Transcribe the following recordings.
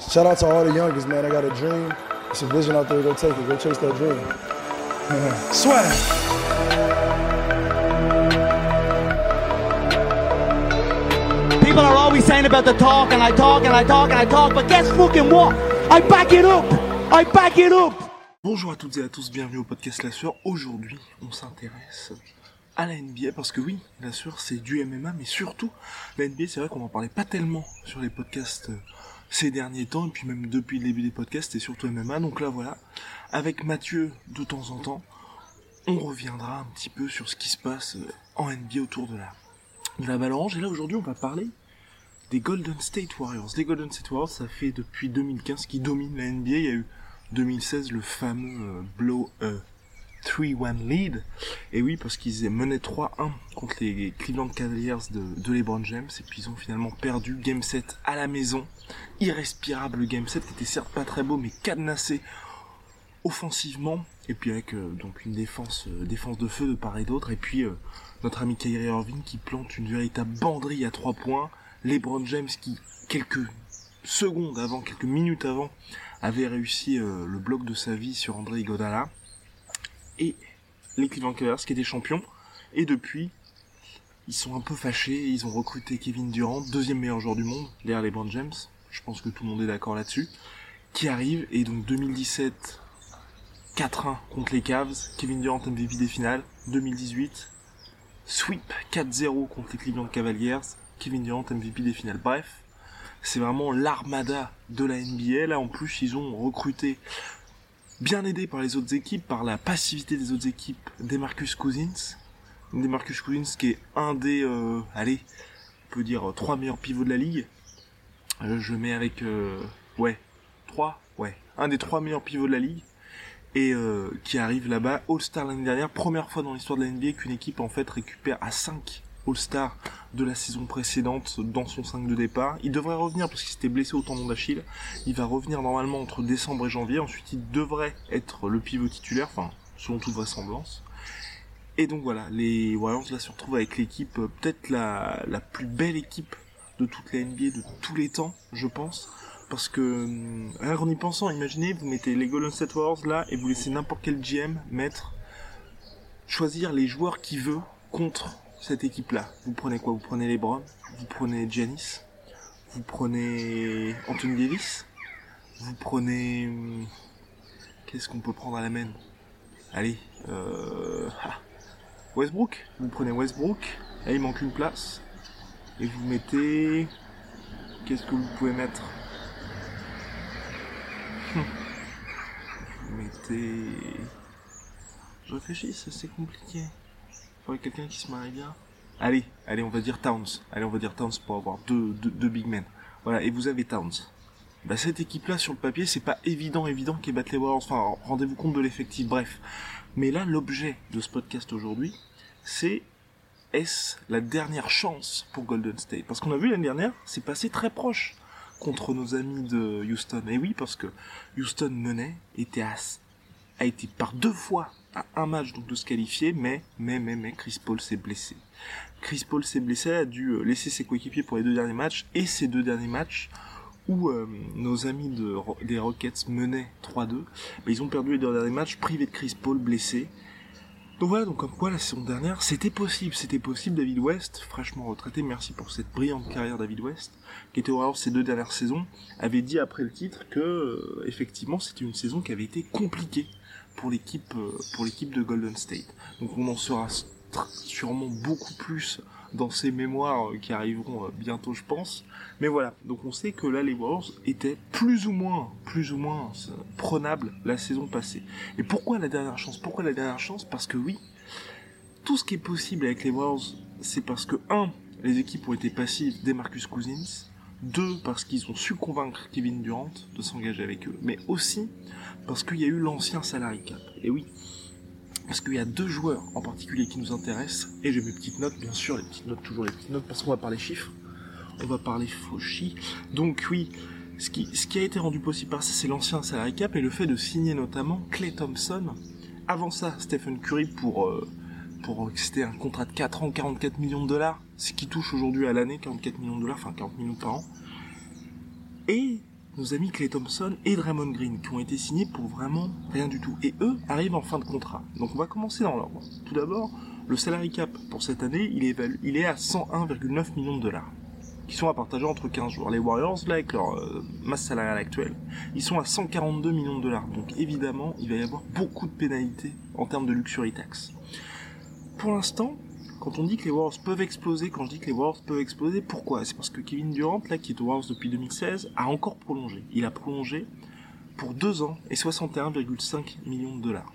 Shout out to all the youngest, man. I got a dream. It's a vision out there. Go take it. Go chase that dream. Swag. People are always saying about the talk, and I talk, and I talk, and I talk, but guess fucking what? I back it up! I back it up! Bonjour à toutes et à tous, bienvenue au podcast La Sueur. Aujourd'hui, on s'intéresse à la NBA parce que oui, La Sueur c'est du MMA, mais surtout la NBA, c'est vrai qu'on en parlait pas tellement sur les podcasts euh, ces derniers temps, et puis même depuis le début des podcasts, et surtout MMA. Donc là voilà, avec Mathieu de temps en temps, on reviendra un petit peu sur ce qui se passe euh, en NBA autour de la, de la. Et là aujourd'hui, on va parler des Golden State Warriors. Les Golden State Warriors, ça fait depuis 2015 qu'ils dominent la NBA. Il y a eu 2016 le fameux euh, blow 3-1 lead. Et oui, parce qu'ils menaient 3-1 contre les Cleveland Cavaliers de, LeBron James. Et puis ils ont finalement perdu Game 7 à la maison. Irrespirable Game 7 qui était certes pas très beau, mais cadenassé offensivement. Et puis avec euh, donc une défense, euh, défense de feu de part et d'autre. Et puis euh, notre ami Kyrie Irving qui plante une véritable banderie à 3 points. LeBron James qui, quelques secondes avant, quelques minutes avant, avait réussi le bloc de sa vie sur André Iguodala. Et les Cleveland Cavaliers qui étaient champions. Et depuis, ils sont un peu fâchés. Ils ont recruté Kevin Durant, deuxième meilleur joueur du monde, derrière LeBron James. Je pense que tout le monde est d'accord là-dessus. Qui arrive. Et donc 2017, 4-1 contre les Cavs. Kevin Durant MVP des finales. 2018, sweep 4-0 contre les Cleveland Cavaliers. Kevin Durant MVP des finales. Bref, c'est vraiment l'armada de la NBA. Là, en plus, ils ont recruté, bien aidé par les autres équipes, par la passivité des autres équipes, Demarcus Cousins. Demarcus Cousins qui est un des, euh, allez, on peut dire trois meilleurs pivots de la ligue. Euh, je mets avec, euh, ouais, trois, ouais, un des trois meilleurs pivots de la ligue. Et euh, qui arrive là-bas, All-Star l'année dernière, première fois dans l'histoire de la NBA qu'une équipe en fait récupère à 5 All-Star de la saison précédente dans son 5 de départ. Il devrait revenir parce qu'il s'était blessé au tendon d'Achille. Il va revenir normalement entre décembre et janvier. Ensuite, il devrait être le pivot titulaire, enfin, selon toute vraisemblance. Et donc voilà, les Warriors là se retrouvent avec l'équipe, euh, peut-être la, plus belle équipe de toute la NBA de tous les temps, je pense. Parce que, hum, rien qu'en y pensant, imaginez, vous mettez les Golden State Warriors là et vous laissez n'importe quel GM mettre, choisir les joueurs qu'il veut contre cette équipe-là. Vous prenez quoi? Vous prenez LeBron, vous prenez Giannis, vous prenez Anthony Davis, vous prenez... hum, Qu'est-ce qu'on peut prendre à la main? Allez, euh... ah, Westbrook. Vous prenez Westbrook, là il manque une place, et vous mettez... Qu'est-ce que vous pouvez mettre? Hum. Vous mettez... Je réfléchis, c'est compliqué. Faudrait quelqu'un qui se marie bien. Allez, allez, on va dire Towns. Allez, on va dire Towns pour avoir deux, deux, big men. Voilà, et vous avez Towns. Bah, cette équipe-là, sur le papier, c'est pas évident, évident qu'ils battent les Warriors. Enfin, rendez-vous compte de l'effectif, bref. Mais là, l'objet de ce podcast aujourd'hui, c'est est-ce la dernière chance pour Golden State? Parce qu'on a vu l'année dernière, c'est passé très proche contre nos amis de Houston. Et oui, parce que Houston menait, était à, a été par deux fois à un match donc de se qualifier, mais, mais, mais, mais, Chris Paul s'est blessé. Chris Paul s'est blessé, a dû euh, laisser ses coéquipiers pour les deux derniers matchs, et ces deux derniers matchs, où euh, nos amis de, des Rockets menaient 3-2, bah, ils ont perdu les deux derniers matchs, privés de Chris Paul, blessé. Donc voilà, donc comme quoi la saison dernière, c'était possible, c'était possible. David West, fraîchement retraité, merci pour cette brillante carrière David West, qui était au Warriors ces deux dernières saisons, avait dit après le titre que euh, effectivement c'était une saison qui avait été compliquée pour l'équipe euh, pour l'équipe de Golden State. Donc on en saura sûrement beaucoup plus dans ces mémoires euh, qui arriveront euh, bientôt je pense. Mais voilà, donc on sait que là les Warriors étaient plus ou moins plus ou moins prenables la saison passée. Et pourquoi la dernière chance? Pourquoi la dernière chance? Parce que oui, tout ce qui est possible avec les Warriors, c'est parce que un les équipes ont été passives des Marcus Cousins. Deux, parce qu'ils ont su convaincre Kevin Durant de s'engager avec eux. Mais aussi parce qu'il y a eu l'ancien salary cap. Et oui, parce qu'il y a deux joueurs en particulier qui nous intéressent. Et j'ai mes petites notes, bien sûr, les petites notes, toujours les petites notes, parce qu'on va parler chiffres. On va parler fauchi. Donc oui, ce qui, ce qui a été rendu possible par ça, c'est l'ancien salary cap et le fait de signer notamment Clay Thompson. Avant ça, Stephen Curry pour... Euh, pour c'était un contrat de 4 ans, 44 millions de dollars, ce qui touche aujourd'hui à l'année 44 millions de dollars, enfin 40 millions par an. Et nos amis Clay Thompson et Draymond Green qui ont été signés pour vraiment rien du tout. Et eux arrivent en fin de contrat. Donc on va commencer dans l'ordre. Tout d'abord, le salary cap pour cette année, il est, à 101,9 millions de dollars qui sont à partager entre 15 jours. Les Warriors, là, avec leur euh, masse salariale actuelle, ils sont à 142 millions de dollars. Donc évidemment, il va y avoir beaucoup de pénalités en termes de luxury tax pour l'instant, quand on dit que les Warriors peuvent exploser, quand je dis que les Warriors peuvent exploser, pourquoi? C'est parce que Kevin Durant, là, qui est aux Warriors depuis 2016, a encore prolongé. Il a prolongé pour 2 ans et 61,5 millions de dollars.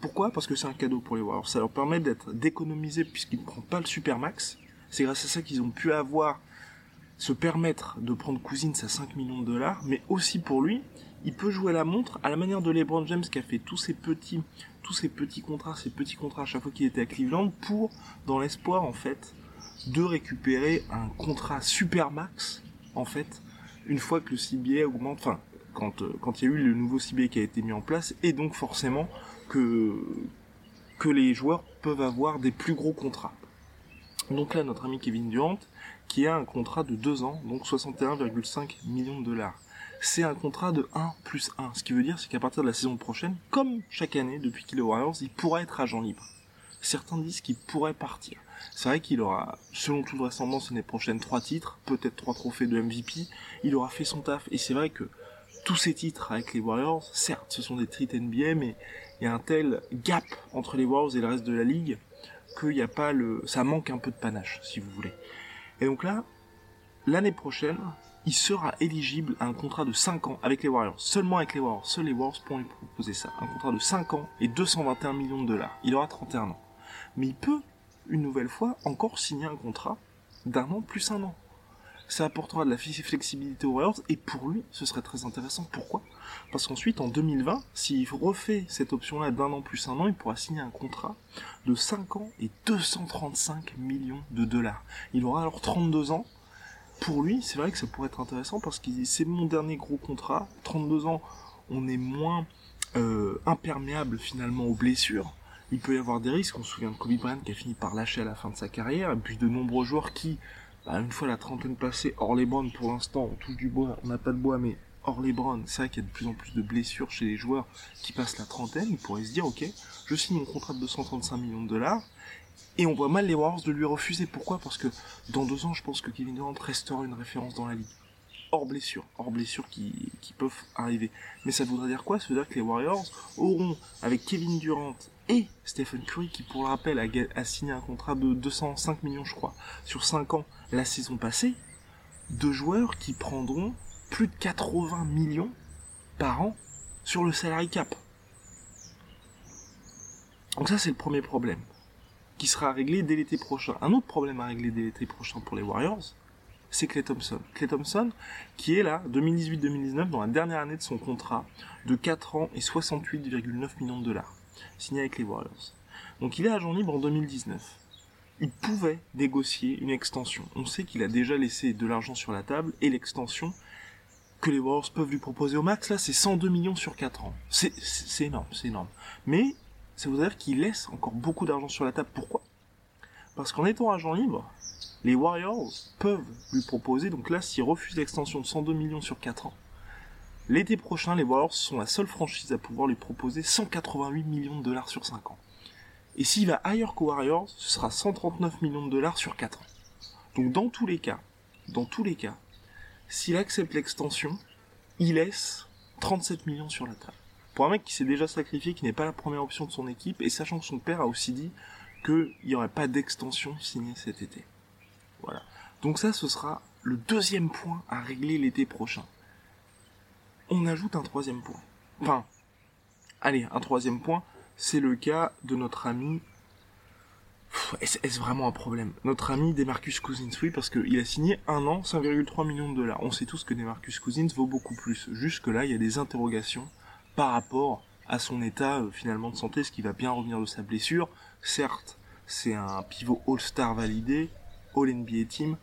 Pourquoi? Parce que c'est un cadeau pour les Warriors. Ça leur permet d'être d'économiser puisqu'ils ne prennent pas le supermax. C'est grâce à ça qu'ils ont pu avoir, se permettre de prendre Cousins à 5 millions de dollars, mais aussi pour lui, il peut jouer la montre à la manière de LeBron James qui a fait tous ces petits contrats, ces petits contrats à chaque fois qu'il était à Cleveland pour, dans l'espoir en fait, de récupérer un contrat super max, en fait, une fois que le CBA augmente, enfin, quand, euh, quand il y a eu le nouveau CBA qui a été mis en place, et donc forcément que, que les joueurs peuvent avoir des plus gros contrats. Donc là, notre ami Kevin Durant, qui a un contrat de 2 ans, donc 61,5 millions de dollars c'est un contrat de 1 plus 1. Ce qui veut dire, c'est qu'à partir de la saison prochaine, comme chaque année depuis qu'il est Warriors, il pourra être agent libre. Certains disent qu'il pourrait partir. C'est vrai qu'il aura, selon toute vraisemblance, l'année prochaine trois titres, peut-être trois trophées de MVP. Il aura fait son taf. Et c'est vrai que tous ces titres avec les Warriors, certes, ce sont des titres NBA, mais il y a un tel gap entre les Warriors et le reste de la ligue qu'il n'y a pas le, ça manque un peu de panache, si vous voulez. Et donc là, l'année prochaine, il sera éligible à un contrat de 5 ans avec les Warriors. Seulement avec les Warriors. Seuls les Warriors pourront lui proposer ça. Un contrat de 5 ans et 221 millions de dollars. Il aura 31 ans. Mais il peut, une nouvelle fois, encore signer un contrat d'un an plus un an. Ça apportera de la flexibilité aux Warriors et pour lui, ce serait très intéressant. Pourquoi? Parce qu'ensuite, en 2020, s'il refait cette option-là d'un an plus un an, il pourra signer un contrat de 5 ans et 235 millions de dollars. Il aura alors 32 ans pour lui, c'est vrai que ça pourrait être intéressant parce que c'est mon dernier gros contrat. 32 ans, on est moins euh, imperméable finalement aux blessures. Il peut y avoir des risques. On se souvient de Kobe Bryant qui a fini par lâcher à la fin de sa carrière. Et puis de nombreux joueurs qui, bah, une fois la trentaine passée, hors les Browns pour l'instant, on touche du bois, on n'a pas de bois, mais hors les Browns, c'est vrai qu'il y a de plus en plus de blessures chez les joueurs qui passent la trentaine. Ils pourraient se dire, ok, je signe mon contrat de 235 millions de dollars et on voit mal les Warriors de lui refuser. Pourquoi? Parce que dans deux ans, je pense que Kevin Durant restera une référence dans la ligue. Hors blessure, hors blessure qui, qui peuvent arriver. Mais ça voudrait dire quoi? Ça veut dire que les Warriors auront, avec Kevin Durant et Stephen Curry, qui pour le rappel a, signé un contrat de 205 millions, je crois, sur 5 ans la saison passée, deux joueurs qui prendront plus de 80 millions par an sur le salary cap. Donc ça c'est le premier problème qui sera réglé dès l'été prochain. Un autre problème à régler dès l'été prochain pour les Warriors, c'est Clay Thompson. Clay Thompson, qui est là, 2018-2019, dans la dernière année de son contrat de 4 ans et 68,9 millions de dollars, signé avec les Warriors. Donc il est agent libre en 2019. Il pouvait négocier une extension. On sait qu'il a déjà laissé de l'argent sur la table et l'extension que les Warriors peuvent lui proposer au max, là, c'est 102 millions sur 4 ans. C'est énorme, c'est énorme. Mais ça veut dire qu'il laisse encore beaucoup d'argent sur la table. Pourquoi? Parce qu'en étant agent libre, les Warriors peuvent lui proposer, donc là, s'ils refusent l'extension de 102 millions sur 4 ans, l'été prochain, les Warriors sont la seule franchise à pouvoir lui proposer 188 millions de dollars sur 5 ans. Et s'il va ailleurs qu'aux Warriors, ce sera 139 millions de dollars sur 4 ans. Donc dans tous les cas, dans tous les cas, s'il accepte l'extension, il laisse 37 millions sur la table pour un mec qui s'est déjà sacrifié, qui n'est pas la première option de son équipe, et sachant que son père a aussi dit qu'il n'y aurait pas d'extension signée cet été. Voilà. Donc ça, ce sera le deuxième point à régler l'été prochain. On ajoute un troisième point. Enfin, allez, un troisième point, c'est le cas de notre ami Est-ce vraiment un problème? Notre ami Demarcus Cousins, oui, parce qu'il a signé un an, 5,3 millions de dollars. On sait tous que Demarcus Cousins vaut beaucoup plus. Jusque là, il y a des interrogations par rapport à son état euh, finalement de santé, ce qui va bien revenir de sa blessure. Certes, c'est un pivot All-Star validé, All-NBA Team.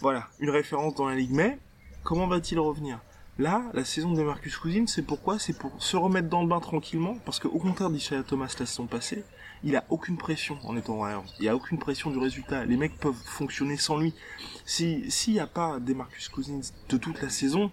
Voilà, une référence dans la ligue, mais comment va-t-il revenir? Là, la saison de Marcus Cousins, c'est pourquoi? C'est pour se remettre dans le bain tranquillement, parce qu'au contraire d'Isaiah Thomas la saison passée, il a aucune pression en étant Warriors. Il a aucune pression du résultat. Les mecs peuvent fonctionner sans lui. Si s'il n'y a pas des Marcus Cousins de toute la saison,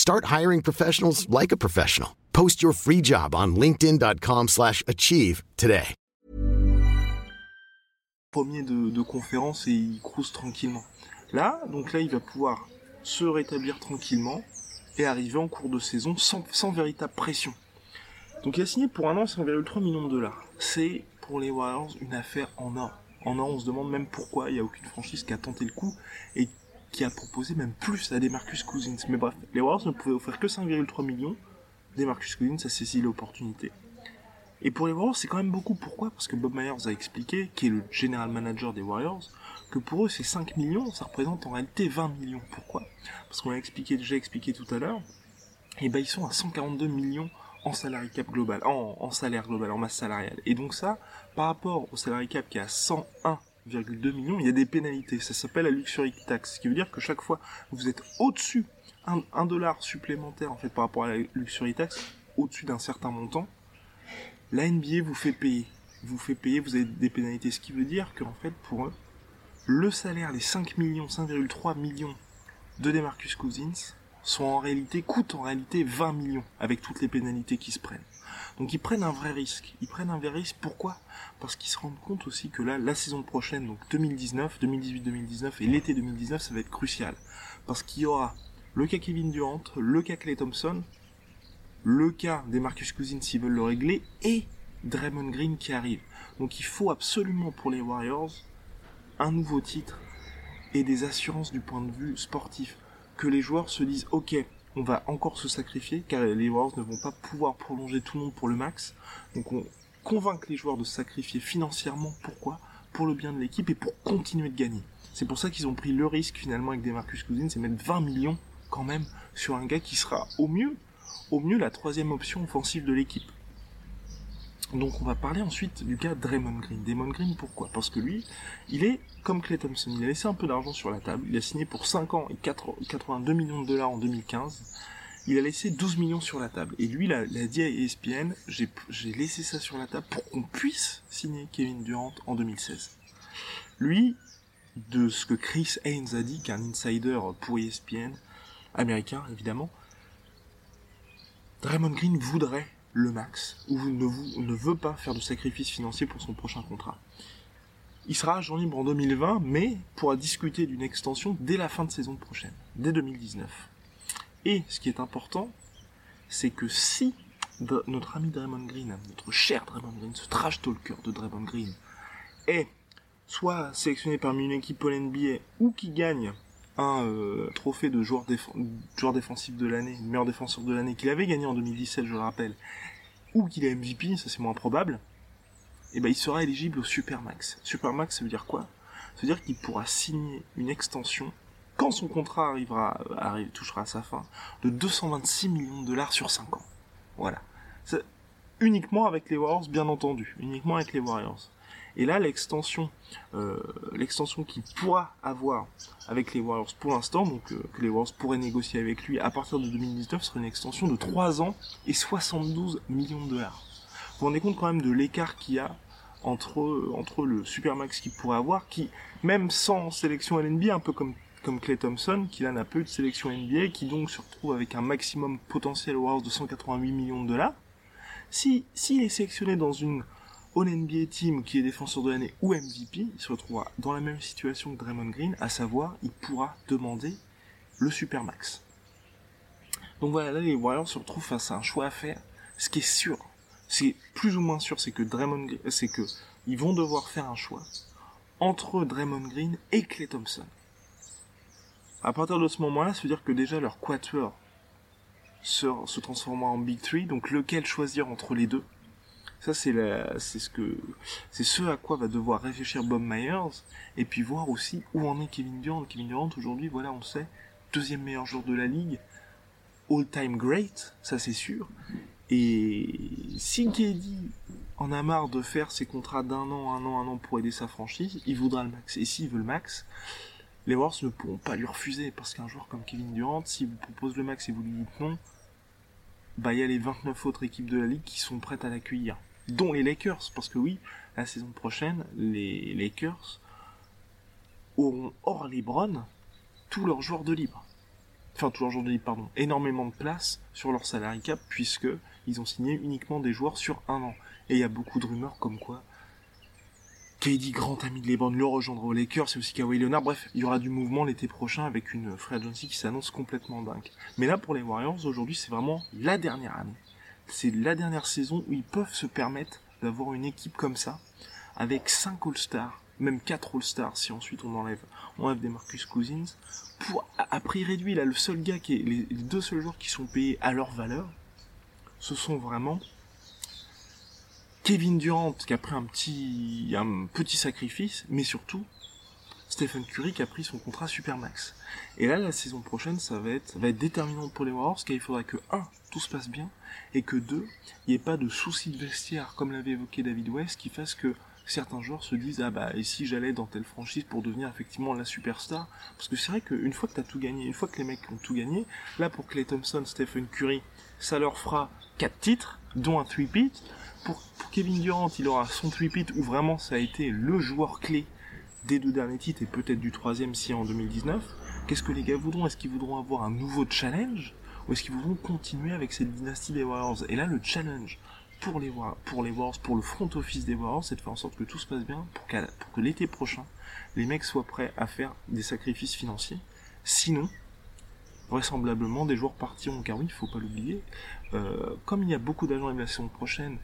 Start hiring professionals like a professional. Post your free job on linkedin.com/achieve today. Premier de, de conférence et il cruise tranquillement. Là, donc là, il va pouvoir se rétablir tranquillement et arriver en cours de saison sans, sans véritable pression. Donc il a signé pour un an 5,3 millions de dollars. C'est pour les Warriors une affaire en or. En or, on se demande même pourquoi il n'y a aucune franchise qui a tenté le coup et qui a proposé même plus à des Marcus Cousins. Mais bref, les Warriors ne pouvaient offrir que 5,3 millions. Des Marcus Cousins a saisi l'opportunité. Et pour les Warriors, c'est quand même beaucoup. Pourquoi? Parce que Bob Myers a expliqué, qui est le general manager des Warriors, que pour eux, ces 5 millions, ça représente en réalité 20 millions. Pourquoi? Parce qu'on l'a expliqué, déjà expliqué tout à l'heure, et ben ils sont à 142 millions en salary cap global, en, en, salaire global, en masse salariale. Et donc ça, par rapport au salary cap qui est à 101,2 millions, il y a des pénalités. Ça s'appelle la luxury tax, ce qui veut dire que chaque fois que vous êtes au-dessus, un, un dollar supplémentaire en fait par rapport à la luxury tax, au-dessus d'un certain montant, la NBA vous fait payer. Vous fait payer, vous avez des pénalités. Ce qui veut dire qu'en fait, pour eux, le salaire, les 5 millions, 5,3 millions de Demarcus Cousins, sont en réalité, coûtent en réalité 20 millions avec toutes les pénalités qui se prennent. Donc ils prennent un vrai risque. Ils prennent un vrai risque. Pourquoi? Parce qu'ils se rendent compte aussi que là, la saison prochaine, donc 2019, 2018-2019 et l'été 2019, ça va être crucial. Parce qu'il y aura le cas Kevin Durant, le cas Clay Thompson, le cas des Marcus Cousins s'ils veulent le régler, et Draymond Green qui arrive. Donc il faut absolument pour les Warriors un nouveau titre et des assurances du point de vue sportif. Que les joueurs se disent ok, on va encore se sacrifier car les Warriors ne vont pas pouvoir prolonger tout le monde pour le max. Donc on convainc les joueurs de se sacrifier financièrement. Pourquoi? Pour le bien de l'équipe et pour continuer de gagner. C'est pour ça qu'ils ont pris le risque finalement avec des Marcus Cousins et mettre 20 millions quand même sur un gars qui sera au mieux, au mieux la troisième option offensive de l'équipe. Donc on va parler ensuite du cas Draymond Green. Draymond Green pourquoi? Parce que lui, il est comme Clay Thompson, il a laissé un peu d'argent sur la table, il a signé pour 5 ans et 4, 82 millions de dollars en 2015, il a laissé 12 millions sur la table. Et lui, il a, dit à ESPN, j'ai laissé ça sur la table pour qu'on puisse signer Kevin Durant en 2016. Lui, de ce que Chris Haynes a dit, qu'un insider pour ESPN, américain évidemment, Draymond Green voudrait le max, ou ne, veut pas faire de sacrifice financier pour son prochain contrat. Il sera agent libre en 2020, mais pourra discuter d'une extension dès la fin de saison prochaine, dès 2019. Et ce qui est important, c'est que si notre ami Draymond Green, notre cher Draymond Green, ce trash talker de Draymond Green, est soit sélectionné parmi une équipe All NBA ou qui gagne euh, trophée de joueur, déf joueur défensif de l'année, meilleur défenseur de l'année, qu'il avait gagné en 2017, je le rappelle, ou qu'il est MVP, ça c'est moins probable, et eh ben il sera éligible au Supermax. Supermax, ça veut dire quoi? Ça veut dire qu'il pourra signer une extension quand son contrat arrivera, arrive, touchera à sa fin, de 226 millions de dollars sur 5 ans. Voilà. uniquement avec les Warriors, bien entendu. Uniquement avec les Warriors. Et là, l'extension, euh, l'extension qu'il pourra avoir avec les Warriors pour l'instant, donc euh, que les Warriors pourraient négocier avec lui à partir de 2019, serait une extension de 3 ans et 72 millions de dollars. Vous vous rendez compte quand même de l'écart qu'il y a entre entre le supermax qu'il pourrait avoir, qui même sans sélection LNB, un peu comme comme Clay Thompson, qui là n'a pas eu de sélection NBA, qui donc se retrouve avec un maximum potentiel Warriors de 188 millions de dollars. Si s'il est sélectionné dans une All NBA Team qui est défenseur de l'année ou MVP, il se retrouvera dans la même situation que Draymond Green, à savoir, il pourra demander le Supermax. Donc voilà, là les Warriors se retrouvent face à un choix à faire. Ce qui est sûr, c'est plus ou moins sûr, c'est que Draymond, c'est que ils vont devoir faire un choix entre Draymond Green et Clay Thompson. À partir de ce moment-là, veut dire que déjà leur quatuor se, se transformera en Big Three, donc lequel choisir entre les deux? Ça c'est ce que, c'est ce à quoi va devoir réfléchir Bob Myers, et puis voir aussi où en est Kevin Durant. Kevin Durant aujourd'hui, voilà, on sait, deuxième meilleur joueur de la ligue, all-time great, ça c'est sûr. Et si KD en a marre de faire ses contrats d'un an, un an, un an pour aider sa franchise, il voudra le max. Et s'il veut le max, les Warriors ne pourront pas lui refuser, parce qu'un joueur comme Kevin Durant, s'il vous propose le max et vous lui dites non, bah il y a les 29 autres équipes de la ligue qui sont prêtes à l'accueillir, dont les Lakers, parce que oui, la saison prochaine, les Lakers auront hors LeBron tous leurs joueurs de libre. Enfin, tous leurs joueurs de libre, pardon. Énormément de place sur leur salary cap, puisque ils ont signé uniquement des joueurs sur un an. Et il y a beaucoup de rumeurs comme quoi KD, grand ami de LeBron, le rejoindra aux Lakers, c'est aussi Kawhi Leonard. Bref, il y aura du mouvement l'été prochain avec une free agency qui s'annonce complètement dingue. Mais là, pour les Warriors, aujourd'hui, c'est vraiment la dernière année. C'est la dernière saison où ils peuvent se permettre d'avoir une équipe comme ça, avec 5 All-Stars, même 4 All-Stars si ensuite on enlève, on enlève des Marcus Cousins, pour, à, prix réduit, là, le seul gars qui est, les, deux seuls joueurs qui sont payés à leur valeur, ce sont vraiment Kevin Durant qui a pris un petit sacrifice, mais surtout Stephen Curry qui a pris son contrat Supermax. Et là, la saison prochaine, ça va être, va être déterminant pour les Warriors, car il faudra que, un, tout se passe bien, et que deux, il n'y ait pas de soucis de vestiaire, comme l'avait évoqué David West, qui fasse que certains joueurs se disent, ah bah, et si j'allais dans telle franchise pour devenir effectivement la superstar? Parce que c'est vrai qu'une fois que t'as tout gagné, une fois que les mecs ont tout gagné, là, pour Clay Thompson, Stephen Curry, ça leur fera quatre titres, dont un three-peat. Pour, Kevin Durant, il aura son three-peat où vraiment ça a été le joueur clé des deux derniers titres et peut-être du troisième si en 2019. Qu'est-ce que les gars voudront? Est-ce qu'ils voudront avoir un nouveau challenge ou est-ce qu'ils voudront continuer avec cette dynastie des Warriors? Et là, le challenge pour les, pour les Warriors, pour le front office des Warriors, c'est de faire en sorte que tout se passe bien pour, pour que l'été prochain, les mecs soient prêts à faire des sacrifices financiers. Sinon, vraisemblablement, des joueurs partiront, car oui, il faut pas l'oublier. Euh, comme il y a beaucoup d'agents la saison prochaine,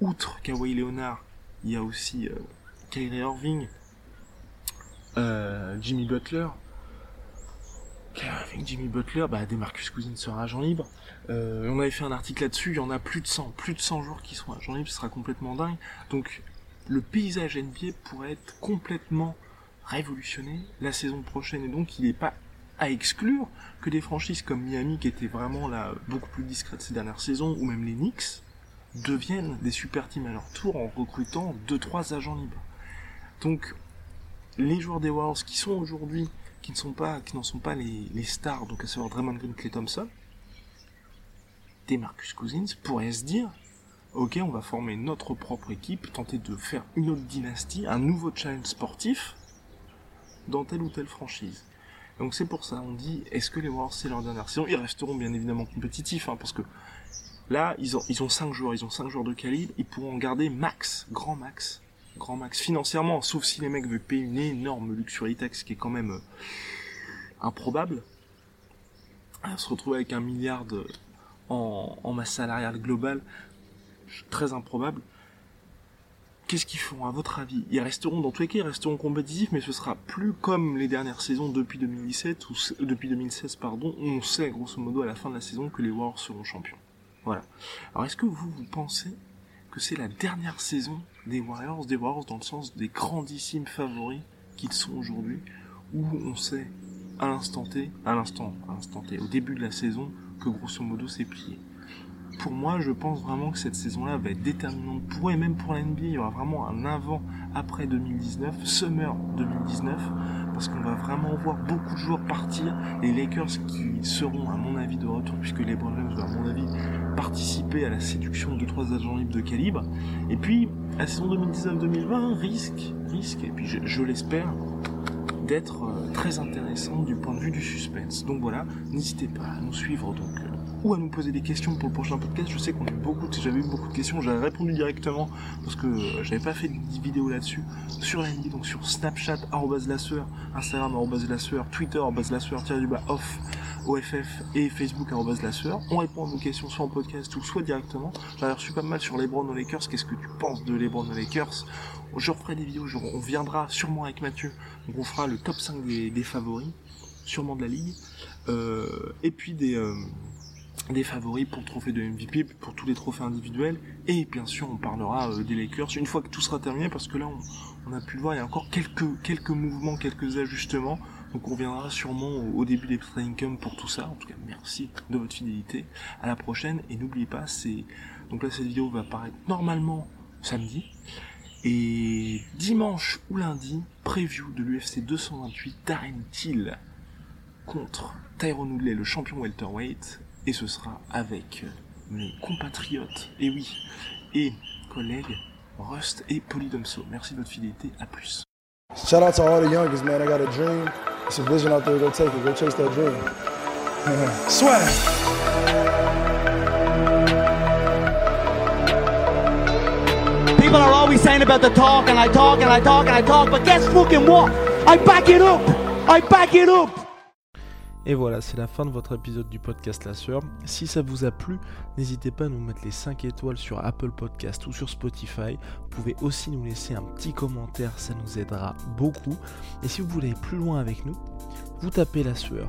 outre Kawhi Leonard, il y a aussi euh, Kyrie Irving, euh, Jimmy Butler. Avec Jimmy Butler, bah, Demarcus Cousins sera agent libre. Euh, on avait fait un article là-dessus, il y en a plus de 100, plus de 100 joueurs qui seront agents libres, ce sera complètement dingue. Donc, le paysage NBA pourrait être complètement révolutionné la saison prochaine, et donc il n'est pas à exclure que des franchises comme Miami, qui étaient vraiment là beaucoup plus discrètes ces dernières saisons, ou même les Knicks, deviennent des super teams à leur tour en recrutant 2-3 agents libres. Donc, les joueurs des Warriors qui sont aujourd'hui, qui ne sont pas, qui n'en sont pas les, stars, donc à savoir Draymond Green, Clay Thompson, des Marcus Cousins, pourraient se dire, ok, on va former notre propre équipe, tenter de faire une autre dynastie, un nouveau challenge sportif, dans telle ou telle franchise. Donc c'est pour ça, on dit, est-ce que les Warriors c'est leur dernière saison? Ils resteront bien évidemment compétitifs, hein, parce que là, ils ont, ils ont 5 joueurs, ils ont 5 joueurs de calibre, ils pourront en garder max, grand max, grand max financièrement, sauf si les mecs veulent payer une énorme luxury tax qui est quand même euh, improbable. À se retrouver avec un milliard en, en masse salariale globale, très improbable. Qu'est-ce qu'ils font? À votre avis Ils resteront dans tous les cas, ils resteront compétitifs, mais ce sera plus comme les dernières saisons depuis 2017 ou depuis 2016 pardon. On sait grosso modo à la fin de la saison que les Warriors seront champions. Voilà. Alors est-ce que vous vous pensez que c'est la dernière saison des Warriors, des Warriors dans le sens des grandissimes favoris qu'ils sont aujourd'hui, où on sait à l'instant T, à l'instant, à l'instant T, au début de la saison, que grosso modo c'est plié. Pour moi, je pense vraiment que cette saison-là va être déterminante pour eux et même pour la NBA. Il y aura vraiment un avant, après 2019, summer 2019, parce qu'on va vraiment voir beaucoup de joueurs partir. Les Lakers qui seront, à mon avis, de retour, puisque les James va, à mon avis, participer à la séduction de trois agents libres de calibre. Et puis, la saison 2019-2020 risque, risque, et puis je, je l'espère, d'être euh, très intéressante du point de vue du suspense. Donc voilà, n'hésitez pas à nous suivre donc euh, ou à nous poser des questions pour le prochain podcast. Je sais qu'on a beaucoup, j'avais eu beaucoup de questions, j'avais répondu directement parce que euh, j'avais pas fait de vidéo là-dessus sur l'NB, donc sur Snapchat @lasseur, Instagram @lasseur, Twitter @lasseur du bas off OFF et Facebook @lasseur. On répond à vos questions soit en podcast ou soit directement. J'avais reçu pas mal sur LeBron aux Lakers. Qu'est-ce que tu penses de LeBron aux Lakers? Je referai des vidéos, on viendra sûrement avec Mathieu. Donc on fera le top 5 des, favoris, sûrement de la ligue. Euh, et puis des euh, des favoris pour le trophée de MVP, pour tous les trophées individuels, et bien sûr on parlera euh, des Lakers une fois que tout sera terminé, parce que là on, a pu le voir, il y a encore quelques, quelques mouvements, quelques ajustements, donc on reviendra sûrement au, début des training camp pour tout ça, en tout cas merci de votre fidélité, à la prochaine, et n'oubliez pas, c'est donc là cette vidéo va apparaître normalement samedi, et dimanche ou lundi, preview de l'UFC 228 Darren Till contre Tyrone Woodley, le champion welterweight, et ce sera avec mes compatriotes, et oui, et collègues Rust et Polydomso. Merci de votre fidélité, à plus. Shout out to all the youngest, man. I got a dream. It's a vision out there. Go take it. Go chase that dream. Swag. People are always saying about the talk, and I talk, and I talk, and I talk, but guess fucking what? I back it up! I back it up! Et voilà, c'est la fin de votre épisode du podcast La Sœur. Si ça vous a plu, n'hésitez pas à nous mettre les 5 étoiles sur Apple Podcast ou sur Spotify. Vous pouvez aussi nous laisser un petit commentaire, ça nous aidera beaucoup. Et si vous voulez aller plus loin avec nous, vous tapez La Sueur